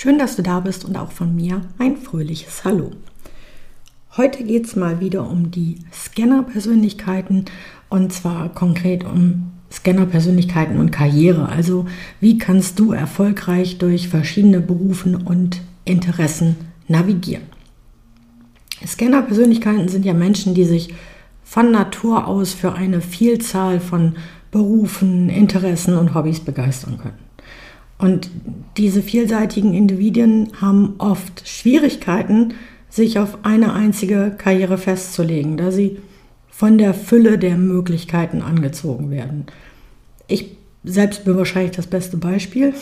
Schön, dass du da bist und auch von mir ein fröhliches Hallo. Heute geht es mal wieder um die Scanner-Persönlichkeiten und zwar konkret um Scanner-Persönlichkeiten und Karriere. Also wie kannst du erfolgreich durch verschiedene Berufen und Interessen navigieren? Scanner-Persönlichkeiten sind ja Menschen, die sich von Natur aus für eine Vielzahl von Berufen, Interessen und Hobbys begeistern können. Und diese vielseitigen Individuen haben oft Schwierigkeiten, sich auf eine einzige Karriere festzulegen, da sie von der Fülle der Möglichkeiten angezogen werden. Ich selbst bin wahrscheinlich das beste Beispiel.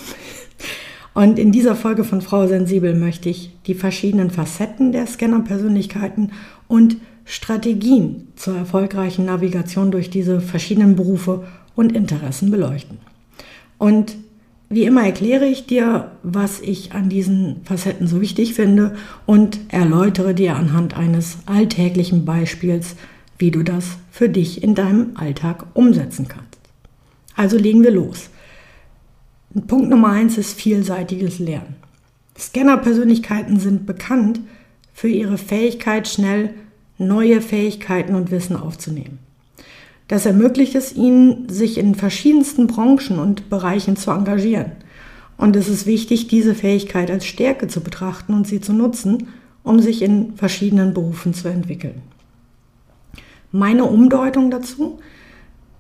Und in dieser Folge von Frau Sensibel möchte ich die verschiedenen Facetten der Scanner-Persönlichkeiten und Strategien zur erfolgreichen Navigation durch diese verschiedenen Berufe und Interessen beleuchten. Und wie immer erkläre ich dir, was ich an diesen Facetten so wichtig finde und erläutere dir anhand eines alltäglichen Beispiels, wie du das für dich in deinem Alltag umsetzen kannst. Also legen wir los. Punkt Nummer eins ist vielseitiges Lernen. Scanner-Persönlichkeiten sind bekannt für ihre Fähigkeit, schnell neue Fähigkeiten und Wissen aufzunehmen. Das ermöglicht es ihnen, sich in verschiedensten Branchen und Bereichen zu engagieren. Und es ist wichtig, diese Fähigkeit als Stärke zu betrachten und sie zu nutzen, um sich in verschiedenen Berufen zu entwickeln. Meine Umdeutung dazu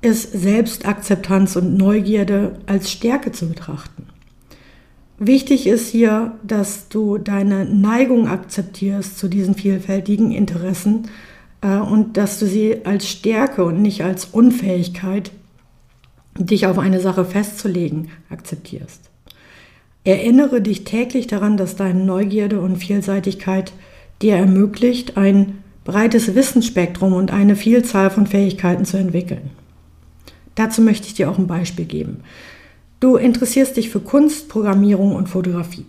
ist Selbstakzeptanz und Neugierde als Stärke zu betrachten. Wichtig ist hier, dass du deine Neigung akzeptierst zu diesen vielfältigen Interessen und dass du sie als Stärke und nicht als Unfähigkeit, dich auf eine Sache festzulegen, akzeptierst. Erinnere dich täglich daran, dass deine Neugierde und Vielseitigkeit dir ermöglicht, ein breites Wissensspektrum und eine Vielzahl von Fähigkeiten zu entwickeln. Dazu möchte ich dir auch ein Beispiel geben. Du interessierst dich für Kunst, Programmierung und Fotografie.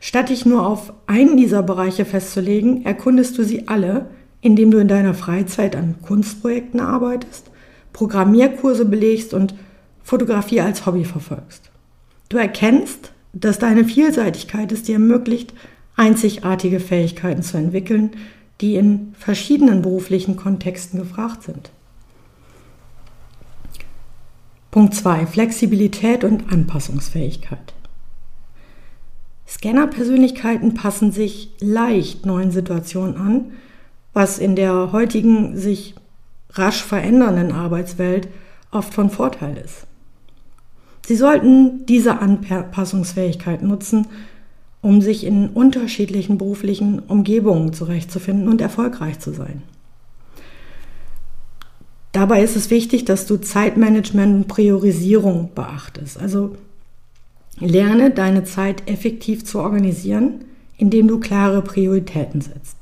Statt dich nur auf einen dieser Bereiche festzulegen, erkundest du sie alle indem du in deiner Freizeit an Kunstprojekten arbeitest, Programmierkurse belegst und Fotografie als Hobby verfolgst. Du erkennst, dass deine Vielseitigkeit es dir ermöglicht, einzigartige Fähigkeiten zu entwickeln, die in verschiedenen beruflichen Kontexten gefragt sind. Punkt 2. Flexibilität und Anpassungsfähigkeit. Scanner-Persönlichkeiten passen sich leicht neuen Situationen an, was in der heutigen sich rasch verändernden Arbeitswelt oft von Vorteil ist. Sie sollten diese Anpassungsfähigkeit nutzen, um sich in unterschiedlichen beruflichen Umgebungen zurechtzufinden und erfolgreich zu sein. Dabei ist es wichtig, dass du Zeitmanagement und Priorisierung beachtest. Also lerne deine Zeit effektiv zu organisieren, indem du klare Prioritäten setzt.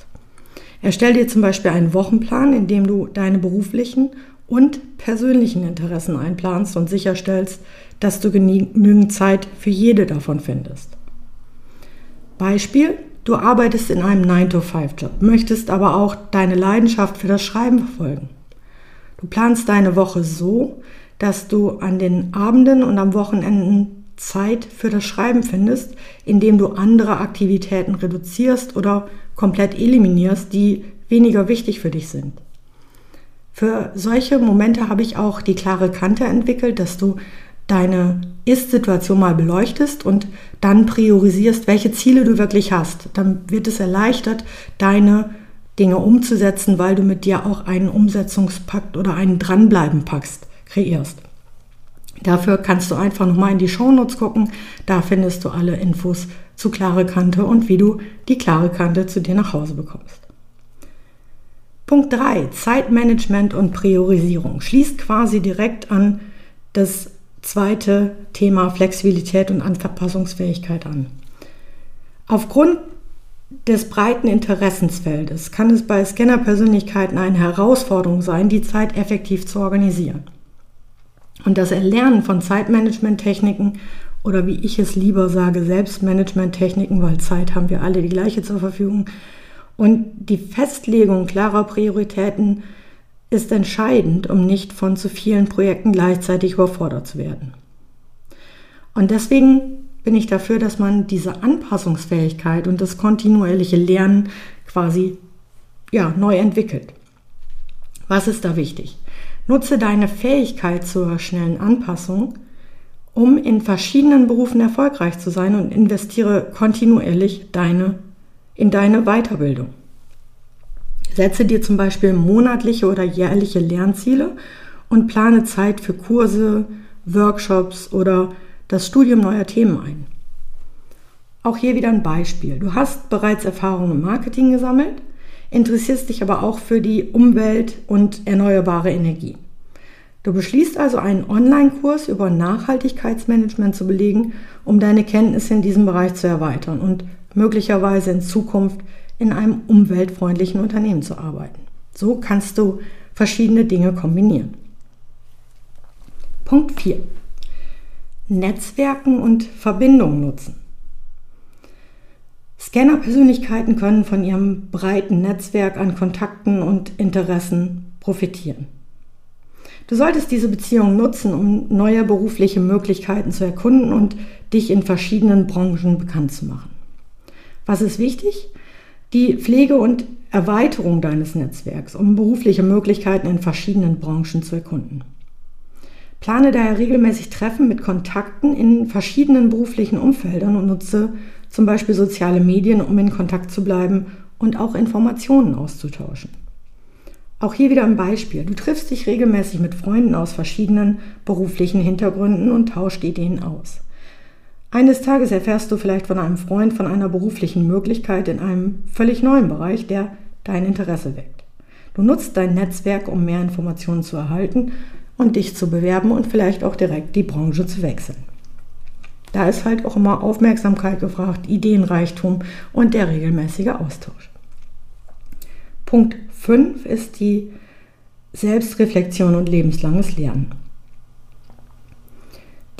Erstell dir zum Beispiel einen Wochenplan, in dem du deine beruflichen und persönlichen Interessen einplanst und sicherstellst, dass du genügend Zeit für jede davon findest. Beispiel, du arbeitest in einem 9-to-5-Job, möchtest aber auch deine Leidenschaft für das Schreiben verfolgen. Du planst deine Woche so, dass du an den Abenden und am Wochenenden Zeit für das Schreiben findest, indem du andere Aktivitäten reduzierst oder komplett eliminierst, die weniger wichtig für dich sind. Für solche Momente habe ich auch die klare Kante entwickelt, dass du deine Ist-Situation mal beleuchtest und dann priorisierst, welche Ziele du wirklich hast. Dann wird es erleichtert, deine Dinge umzusetzen, weil du mit dir auch einen Umsetzungspakt oder einen Dranbleiben-Pakt kreierst. Dafür kannst du einfach nochmal in die Shownotes gucken. Da findest du alle Infos zu klare Kante und wie du die klare Kante zu dir nach Hause bekommst. Punkt 3. Zeitmanagement und Priorisierung. Schließt quasi direkt an das zweite Thema Flexibilität und Anpassungsfähigkeit an. Aufgrund des breiten Interessensfeldes kann es bei Scannerpersönlichkeiten eine Herausforderung sein, die Zeit effektiv zu organisieren. Und das Erlernen von Zeitmanagement-Techniken oder wie ich es lieber sage, Selbstmanagement-Techniken, weil Zeit haben wir alle die gleiche zur Verfügung. Und die Festlegung klarer Prioritäten ist entscheidend, um nicht von zu vielen Projekten gleichzeitig überfordert zu werden. Und deswegen bin ich dafür, dass man diese Anpassungsfähigkeit und das kontinuierliche Lernen quasi ja, neu entwickelt. Was ist da wichtig? Nutze deine Fähigkeit zur schnellen Anpassung, um in verschiedenen Berufen erfolgreich zu sein und investiere kontinuierlich deine, in deine Weiterbildung. Setze dir zum Beispiel monatliche oder jährliche Lernziele und plane Zeit für Kurse, Workshops oder das Studium neuer Themen ein. Auch hier wieder ein Beispiel. Du hast bereits Erfahrungen im Marketing gesammelt, interessierst dich aber auch für die Umwelt und erneuerbare Energie. Du beschließt also einen Online-Kurs über Nachhaltigkeitsmanagement zu belegen, um deine Kenntnisse in diesem Bereich zu erweitern und möglicherweise in Zukunft in einem umweltfreundlichen Unternehmen zu arbeiten. So kannst du verschiedene Dinge kombinieren. Punkt 4. Netzwerken und Verbindungen nutzen. Scanner-Persönlichkeiten können von ihrem breiten Netzwerk an Kontakten und Interessen profitieren. Du solltest diese Beziehung nutzen, um neue berufliche Möglichkeiten zu erkunden und dich in verschiedenen Branchen bekannt zu machen. Was ist wichtig? Die Pflege und Erweiterung deines Netzwerks, um berufliche Möglichkeiten in verschiedenen Branchen zu erkunden. Plane daher regelmäßig Treffen mit Kontakten in verschiedenen beruflichen Umfeldern und nutze zum Beispiel soziale Medien, um in Kontakt zu bleiben und auch Informationen auszutauschen. Auch hier wieder ein Beispiel. Du triffst dich regelmäßig mit Freunden aus verschiedenen beruflichen Hintergründen und tauscht Ideen aus. Eines Tages erfährst du vielleicht von einem Freund von einer beruflichen Möglichkeit in einem völlig neuen Bereich, der dein Interesse weckt. Du nutzt dein Netzwerk, um mehr Informationen zu erhalten und dich zu bewerben und vielleicht auch direkt die Branche zu wechseln. Da ist halt auch immer Aufmerksamkeit gefragt, Ideenreichtum und der regelmäßige Austausch. Punkt 5 ist die Selbstreflexion und lebenslanges Lernen.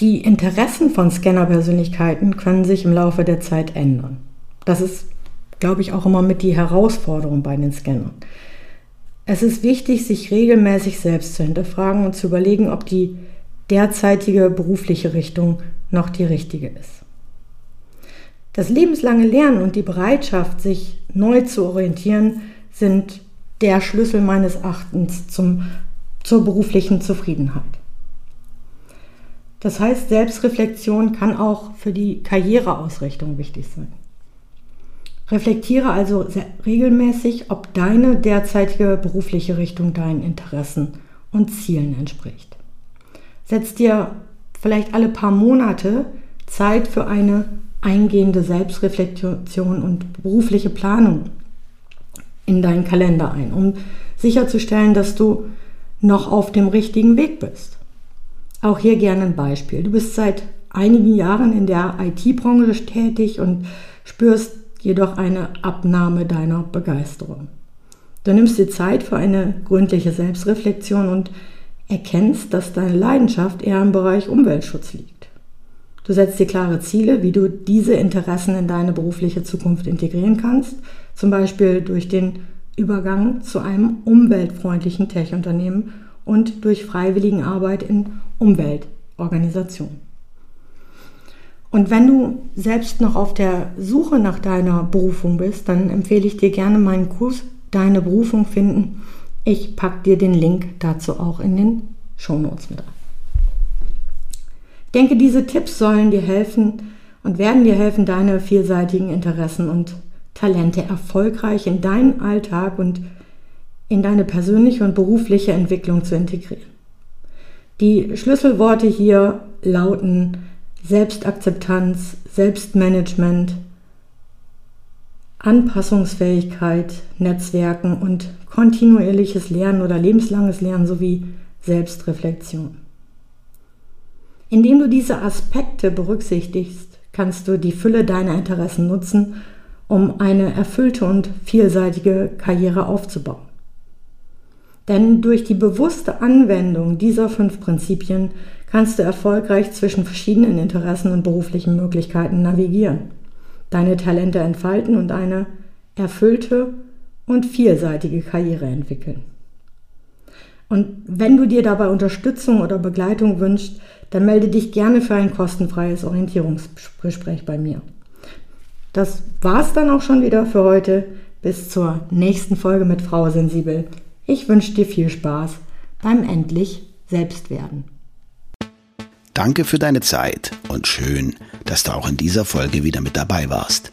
Die Interessen von Scannerpersönlichkeiten können sich im Laufe der Zeit ändern. Das ist, glaube ich, auch immer mit die Herausforderung bei den Scannern. Es ist wichtig, sich regelmäßig selbst zu hinterfragen und zu überlegen, ob die derzeitige berufliche Richtung noch die richtige ist. Das lebenslange Lernen und die Bereitschaft, sich neu zu orientieren, sind der Schlüssel meines Erachtens zum, zur beruflichen Zufriedenheit. Das heißt, Selbstreflexion kann auch für die Karriereausrichtung wichtig sein. Reflektiere also regelmäßig, ob deine derzeitige berufliche Richtung deinen Interessen und Zielen entspricht. Setz dir vielleicht alle paar Monate Zeit für eine eingehende Selbstreflexion und berufliche Planung in deinen Kalender ein, um sicherzustellen, dass du noch auf dem richtigen Weg bist. Auch hier gerne ein Beispiel. Du bist seit einigen Jahren in der IT-Branche tätig und spürst jedoch eine Abnahme deiner Begeisterung. Du nimmst dir Zeit für eine gründliche Selbstreflexion und erkennst, dass deine Leidenschaft eher im Bereich Umweltschutz liegt. Du setzt dir klare Ziele, wie du diese Interessen in deine berufliche Zukunft integrieren kannst, zum Beispiel durch den Übergang zu einem umweltfreundlichen Tech-Unternehmen und durch freiwilligen Arbeit in Umweltorganisationen. Und wenn du selbst noch auf der Suche nach deiner Berufung bist, dann empfehle ich dir gerne meinen Kurs Deine Berufung finden. Ich packe dir den Link dazu auch in den Shownotes mit. Ich denke, diese Tipps sollen dir helfen und werden dir helfen, deine vielseitigen Interessen und Talente erfolgreich in deinen Alltag und in deine persönliche und berufliche Entwicklung zu integrieren. Die Schlüsselworte hier lauten Selbstakzeptanz, Selbstmanagement, Anpassungsfähigkeit, Netzwerken und kontinuierliches Lernen oder lebenslanges Lernen sowie Selbstreflexion. Indem du diese Aspekte berücksichtigst, kannst du die Fülle deiner Interessen nutzen, um eine erfüllte und vielseitige Karriere aufzubauen. Denn durch die bewusste Anwendung dieser fünf Prinzipien kannst du erfolgreich zwischen verschiedenen Interessen und beruflichen Möglichkeiten navigieren, deine Talente entfalten und eine erfüllte und vielseitige Karriere entwickeln. Und wenn du dir dabei Unterstützung oder Begleitung wünschst, dann melde dich gerne für ein kostenfreies Orientierungsgespräch bei mir. Das war's dann auch schon wieder für heute. Bis zur nächsten Folge mit Frau Sensibel. Ich wünsche dir viel Spaß beim endlich Selbstwerden. Danke für deine Zeit und schön, dass du auch in dieser Folge wieder mit dabei warst.